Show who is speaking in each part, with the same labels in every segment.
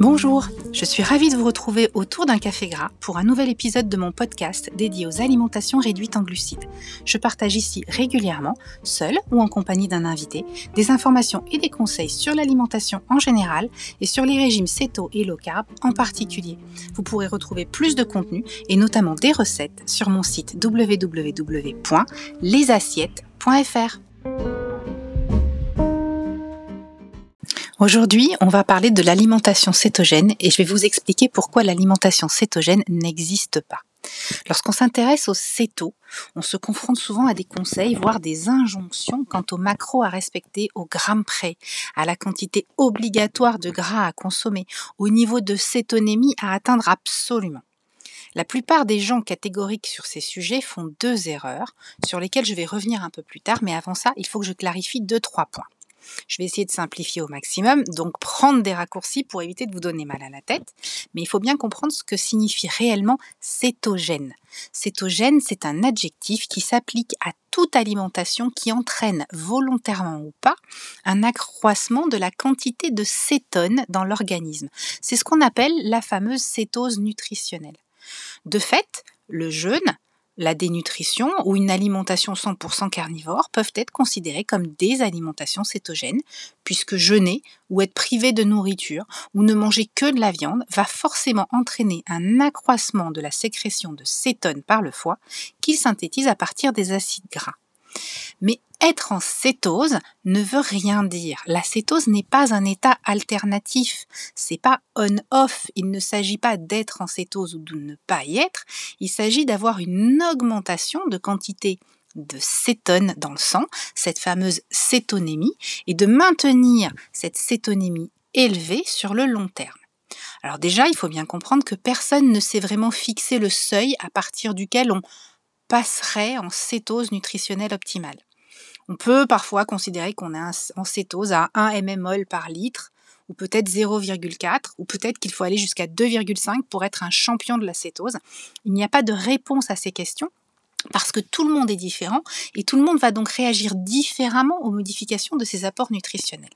Speaker 1: Bonjour, je suis ravie de vous retrouver autour d'un café gras pour un nouvel épisode de mon podcast dédié aux alimentations réduites en glucides. Je partage ici régulièrement, seul ou en compagnie d'un invité, des informations et des conseils sur l'alimentation en général et sur les régimes céto et low carb en particulier. Vous pourrez retrouver plus de contenu et notamment des recettes sur mon site www.lesassiettes.fr. Aujourd'hui, on va parler de l'alimentation cétogène et je vais vous expliquer pourquoi l'alimentation cétogène n'existe pas. Lorsqu'on s'intéresse au céto, on se confronte souvent à des conseils, voire des injonctions quant aux macros à respecter au gramme près, à la quantité obligatoire de gras à consommer, au niveau de cétonémie à atteindre absolument. La plupart des gens catégoriques sur ces sujets font deux erreurs, sur lesquelles je vais revenir un peu plus tard, mais avant ça, il faut que je clarifie deux, trois points. Je vais essayer de simplifier au maximum, donc prendre des raccourcis pour éviter de vous donner mal à la tête. Mais il faut bien comprendre ce que signifie réellement cétogène. Cétogène, c'est un adjectif qui s'applique à toute alimentation qui entraîne volontairement ou pas un accroissement de la quantité de cétone dans l'organisme. C'est ce qu'on appelle la fameuse cétose nutritionnelle. De fait, le jeûne, la dénutrition ou une alimentation 100% carnivore peuvent être considérées comme des alimentations cétogènes, puisque jeûner ou être privé de nourriture ou ne manger que de la viande va forcément entraîner un accroissement de la sécrétion de cétone par le foie qu'il synthétise à partir des acides gras. Mais être en cétose ne veut rien dire. La cétose n'est pas un état alternatif. C'est pas on-off. Il ne s'agit pas d'être en cétose ou de ne pas y être. Il s'agit d'avoir une augmentation de quantité de cétone dans le sang, cette fameuse cétonémie, et de maintenir cette cétonémie élevée sur le long terme. Alors déjà, il faut bien comprendre que personne ne sait vraiment fixer le seuil à partir duquel on passerait en cétose nutritionnelle optimale. On peut parfois considérer qu'on est en cétose à 1 mmol par litre, ou peut-être 0,4, ou peut-être qu'il faut aller jusqu'à 2,5 pour être un champion de la cétose. Il n'y a pas de réponse à ces questions parce que tout le monde est différent et tout le monde va donc réagir différemment aux modifications de ses apports nutritionnels.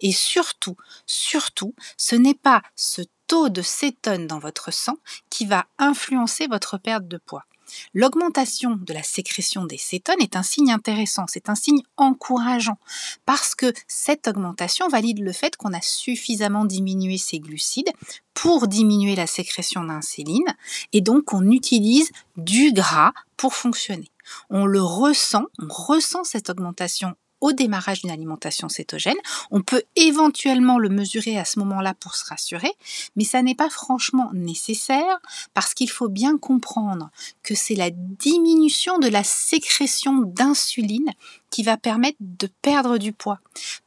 Speaker 1: Et surtout, surtout, ce n'est pas ce taux de cétone dans votre sang qui va influencer votre perte de poids. L'augmentation de la sécrétion des cétones est un signe intéressant, c'est un signe encourageant, parce que cette augmentation valide le fait qu'on a suffisamment diminué ses glucides pour diminuer la sécrétion d'insuline, et donc on utilise du gras pour fonctionner. On le ressent, on ressent cette augmentation au démarrage d'une alimentation cétogène. On peut éventuellement le mesurer à ce moment-là pour se rassurer, mais ça n'est pas franchement nécessaire parce qu'il faut bien comprendre que c'est la diminution de la sécrétion d'insuline qui va permettre de perdre du poids.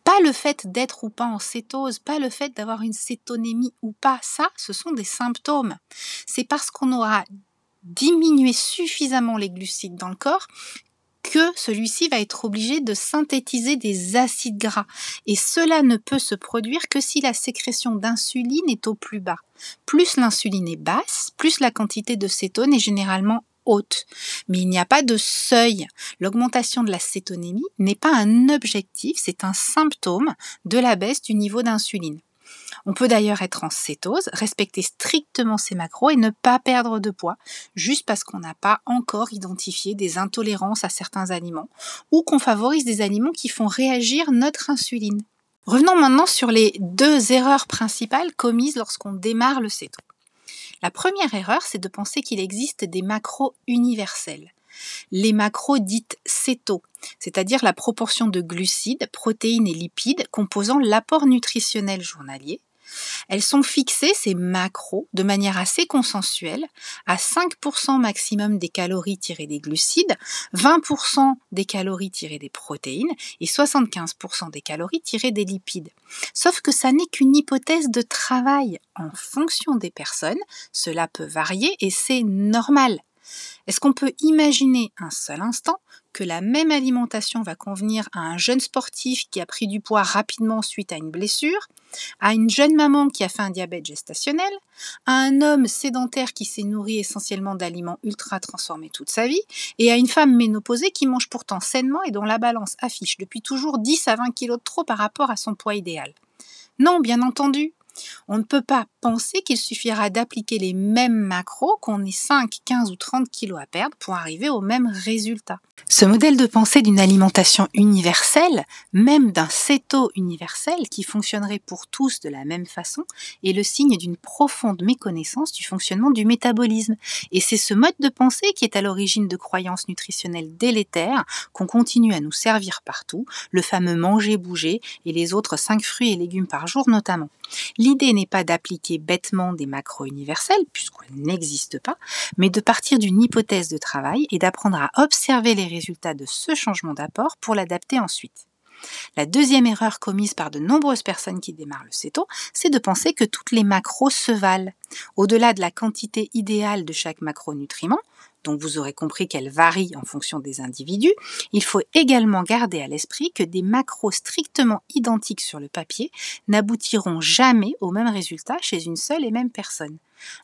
Speaker 1: Pas le fait d'être ou pas en cétose, pas le fait d'avoir une cétonémie ou pas, ça, ce sont des symptômes. C'est parce qu'on aura diminué suffisamment les glucides dans le corps que celui-ci va être obligé de synthétiser des acides gras. Et cela ne peut se produire que si la sécrétion d'insuline est au plus bas. Plus l'insuline est basse, plus la quantité de cétone est généralement haute. Mais il n'y a pas de seuil. L'augmentation de la cétonémie n'est pas un objectif, c'est un symptôme de la baisse du niveau d'insuline. On peut d'ailleurs être en cétose, respecter strictement ses macros et ne pas perdre de poids, juste parce qu'on n'a pas encore identifié des intolérances à certains aliments ou qu'on favorise des aliments qui font réagir notre insuline. Revenons maintenant sur les deux erreurs principales commises lorsqu'on démarre le céto. La première erreur, c'est de penser qu'il existe des macros universels les macros dites céto, c'est-à-dire la proportion de glucides, protéines et lipides composant l'apport nutritionnel journalier, elles sont fixées, ces macros, de manière assez consensuelle, à 5% maximum des calories tirées des glucides, 20% des calories tirées des protéines et 75% des calories tirées des lipides. Sauf que ça n'est qu'une hypothèse de travail. En fonction des personnes, cela peut varier et c'est normal. Est-ce qu'on peut imaginer un seul instant que la même alimentation va convenir à un jeune sportif qui a pris du poids rapidement suite à une blessure, à une jeune maman qui a fait un diabète gestationnel, à un homme sédentaire qui s'est nourri essentiellement d'aliments ultra transformés toute sa vie, et à une femme ménopausée qui mange pourtant sainement et dont la balance affiche depuis toujours 10 à 20 kg de trop par rapport à son poids idéal? Non, bien entendu, On ne peut pas penser qu'il suffira d'appliquer les mêmes macros qu'on ait 5, 15 ou 30 kilos à perdre pour arriver au même résultat. Ce modèle de pensée d'une alimentation universelle, même d'un céto universel qui fonctionnerait pour tous de la même façon, est le signe d'une profonde méconnaissance du fonctionnement du métabolisme. Et c'est ce mode de pensée qui est à l'origine de croyances nutritionnelles délétères qu'on continue à nous servir partout, le fameux manger, bouger et les autres 5 fruits et légumes par jour notamment. L'idée n'est pas d'appliquer bêtement des macros universels, puisqu'elles n'existent pas, mais de partir d'une hypothèse de travail et d'apprendre à observer les résultats de ce changement d'apport pour l'adapter ensuite. La deuxième erreur commise par de nombreuses personnes qui démarrent le céto, c'est de penser que toutes les macros se valent. Au-delà de la quantité idéale de chaque macronutriment, donc vous aurez compris qu'elle varie en fonction des individus, il faut également garder à l'esprit que des macros strictement identiques sur le papier n'aboutiront jamais au même résultat chez une seule et même personne.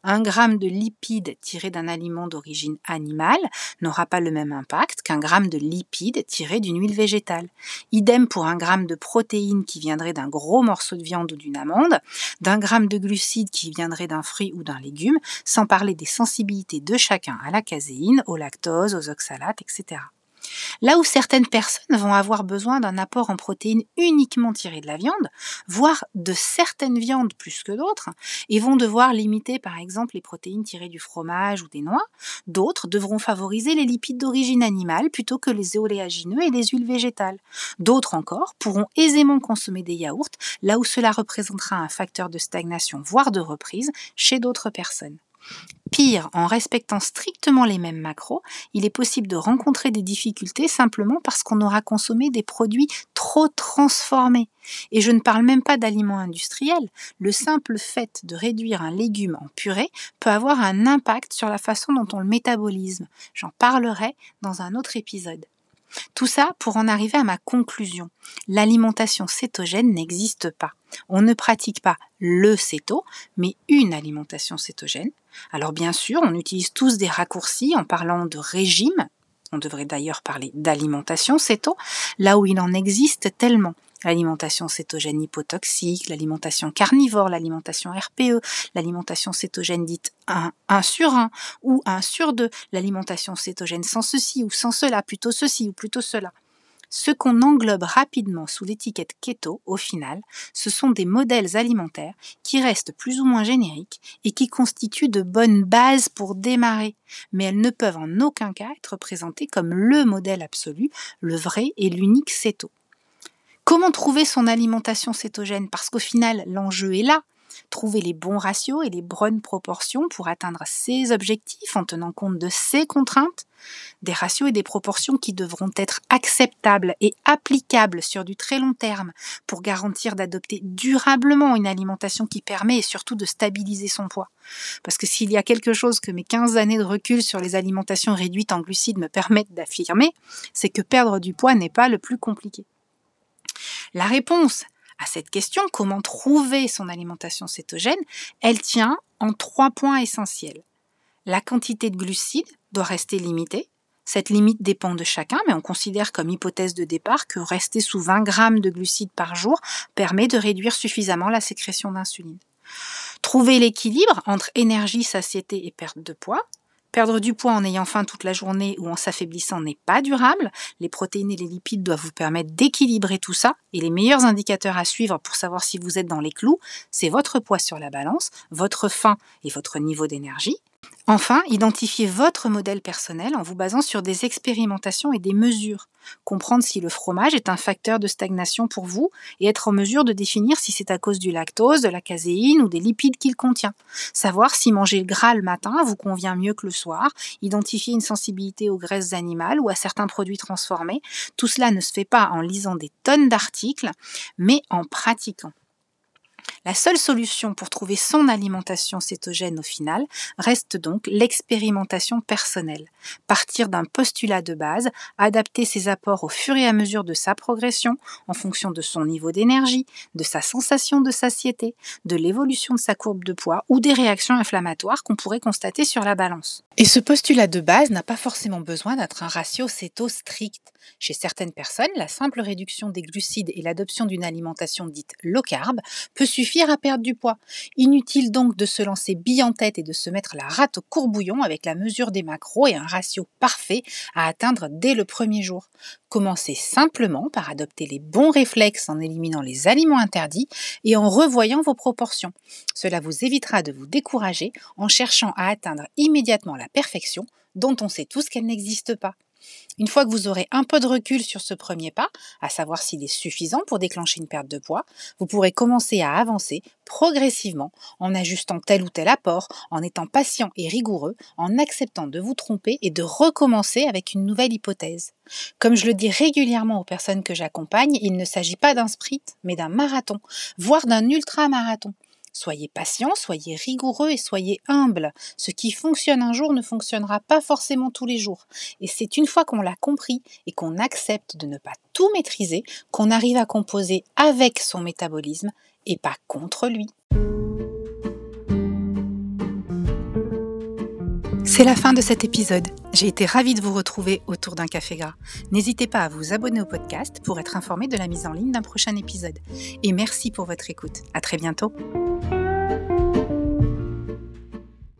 Speaker 1: Un gramme de lipides tiré d'un aliment d'origine animale n'aura pas le même impact qu'un gramme de lipides tiré d'une huile végétale. Idem pour un gramme de protéines qui viendrait d'un gros morceau de viande ou d'une amande, d'un gramme de glucides qui viendrait d'un fruit ou d'un légume, sans parler des sensibilités de chacun à la caséine, au lactose, aux oxalates, etc. Là où certaines personnes vont avoir besoin d'un apport en protéines uniquement tiré de la viande, voire de certaines viandes plus que d'autres, et vont devoir limiter par exemple les protéines tirées du fromage ou des noix, d'autres devront favoriser les lipides d'origine animale plutôt que les oléagineux et les huiles végétales. D'autres encore pourront aisément consommer des yaourts là où cela représentera un facteur de stagnation voire de reprise chez d'autres personnes. Pire, en respectant strictement les mêmes macros, il est possible de rencontrer des difficultés simplement parce qu'on aura consommé des produits trop transformés. Et je ne parle même pas d'aliments industriels. Le simple fait de réduire un légume en purée peut avoir un impact sur la façon dont on le métabolise. J'en parlerai dans un autre épisode. Tout ça pour en arriver à ma conclusion. L'alimentation cétogène n'existe pas. On ne pratique pas le céto, mais une alimentation cétogène. Alors bien sûr, on utilise tous des raccourcis en parlant de régime. On devrait d'ailleurs parler d'alimentation céto, là où il en existe tellement l'alimentation cétogène hypotoxique, l'alimentation carnivore, l'alimentation RPE, l'alimentation cétogène dite 1, sur 1 ou 1 sur 2, l'alimentation cétogène sans ceci ou sans cela, plutôt ceci ou plutôt cela. Ce qu'on englobe rapidement sous l'étiquette keto, au final, ce sont des modèles alimentaires qui restent plus ou moins génériques et qui constituent de bonnes bases pour démarrer, mais elles ne peuvent en aucun cas être présentées comme le modèle absolu, le vrai et l'unique céto. Comment trouver son alimentation cétogène? Parce qu'au final, l'enjeu est là. Trouver les bons ratios et les bonnes proportions pour atteindre ses objectifs en tenant compte de ses contraintes. Des ratios et des proportions qui devront être acceptables et applicables sur du très long terme pour garantir d'adopter durablement une alimentation qui permet et surtout de stabiliser son poids. Parce que s'il y a quelque chose que mes 15 années de recul sur les alimentations réduites en glucides me permettent d'affirmer, c'est que perdre du poids n'est pas le plus compliqué. La réponse à cette question, comment trouver son alimentation cétogène, elle tient en trois points essentiels. La quantité de glucides doit rester limitée. Cette limite dépend de chacun, mais on considère comme hypothèse de départ que rester sous 20 grammes de glucides par jour permet de réduire suffisamment la sécrétion d'insuline. Trouver l'équilibre entre énergie, satiété et perte de poids. Perdre du poids en ayant faim toute la journée ou en s'affaiblissant n'est pas durable. Les protéines et les lipides doivent vous permettre d'équilibrer tout ça. Et les meilleurs indicateurs à suivre pour savoir si vous êtes dans les clous, c'est votre poids sur la balance, votre faim et votre niveau d'énergie. Enfin, identifiez votre modèle personnel en vous basant sur des expérimentations et des mesures. Comprendre si le fromage est un facteur de stagnation pour vous et être en mesure de définir si c'est à cause du lactose, de la caséine ou des lipides qu'il contient. Savoir si manger gras le matin vous convient mieux que le soir. Identifier une sensibilité aux graisses animales ou à certains produits transformés. Tout cela ne se fait pas en lisant des tonnes d'articles, mais en pratiquant. La seule solution pour trouver son alimentation cétogène au final reste donc l'expérimentation personnelle. Partir d'un postulat de base, adapter ses apports au fur et à mesure de sa progression, en fonction de son niveau d'énergie, de sa sensation de satiété, de l'évolution de sa courbe de poids ou des réactions inflammatoires qu'on pourrait constater sur la balance. Et ce postulat de base n'a pas forcément besoin d'être un ratio céto strict. Chez certaines personnes, la simple réduction des glucides et l'adoption d'une alimentation dite low carb peut à perdre du poids. Inutile donc de se lancer bille en tête et de se mettre la rate au courbouillon avec la mesure des macros et un ratio parfait à atteindre dès le premier jour. Commencez simplement par adopter les bons réflexes en éliminant les aliments interdits et en revoyant vos proportions. Cela vous évitera de vous décourager en cherchant à atteindre immédiatement la perfection dont on sait tous qu'elle n'existe pas. Une fois que vous aurez un peu de recul sur ce premier pas, à savoir s'il est suffisant pour déclencher une perte de poids, vous pourrez commencer à avancer progressivement en ajustant tel ou tel apport, en étant patient et rigoureux, en acceptant de vous tromper et de recommencer avec une nouvelle hypothèse. Comme je le dis régulièrement aux personnes que j'accompagne, il ne s'agit pas d'un sprint, mais d'un marathon, voire d'un ultra-marathon. Soyez patient, soyez rigoureux et soyez humble. Ce qui fonctionne un jour ne fonctionnera pas forcément tous les jours. Et c'est une fois qu'on l'a compris et qu'on accepte de ne pas tout maîtriser qu'on arrive à composer avec son métabolisme et pas contre lui. C'est la fin de cet épisode. J'ai été ravie de vous retrouver autour d'un café gras. N'hésitez pas à vous abonner au podcast pour être informé de la mise en ligne d'un prochain épisode. Et merci pour votre écoute. À très bientôt.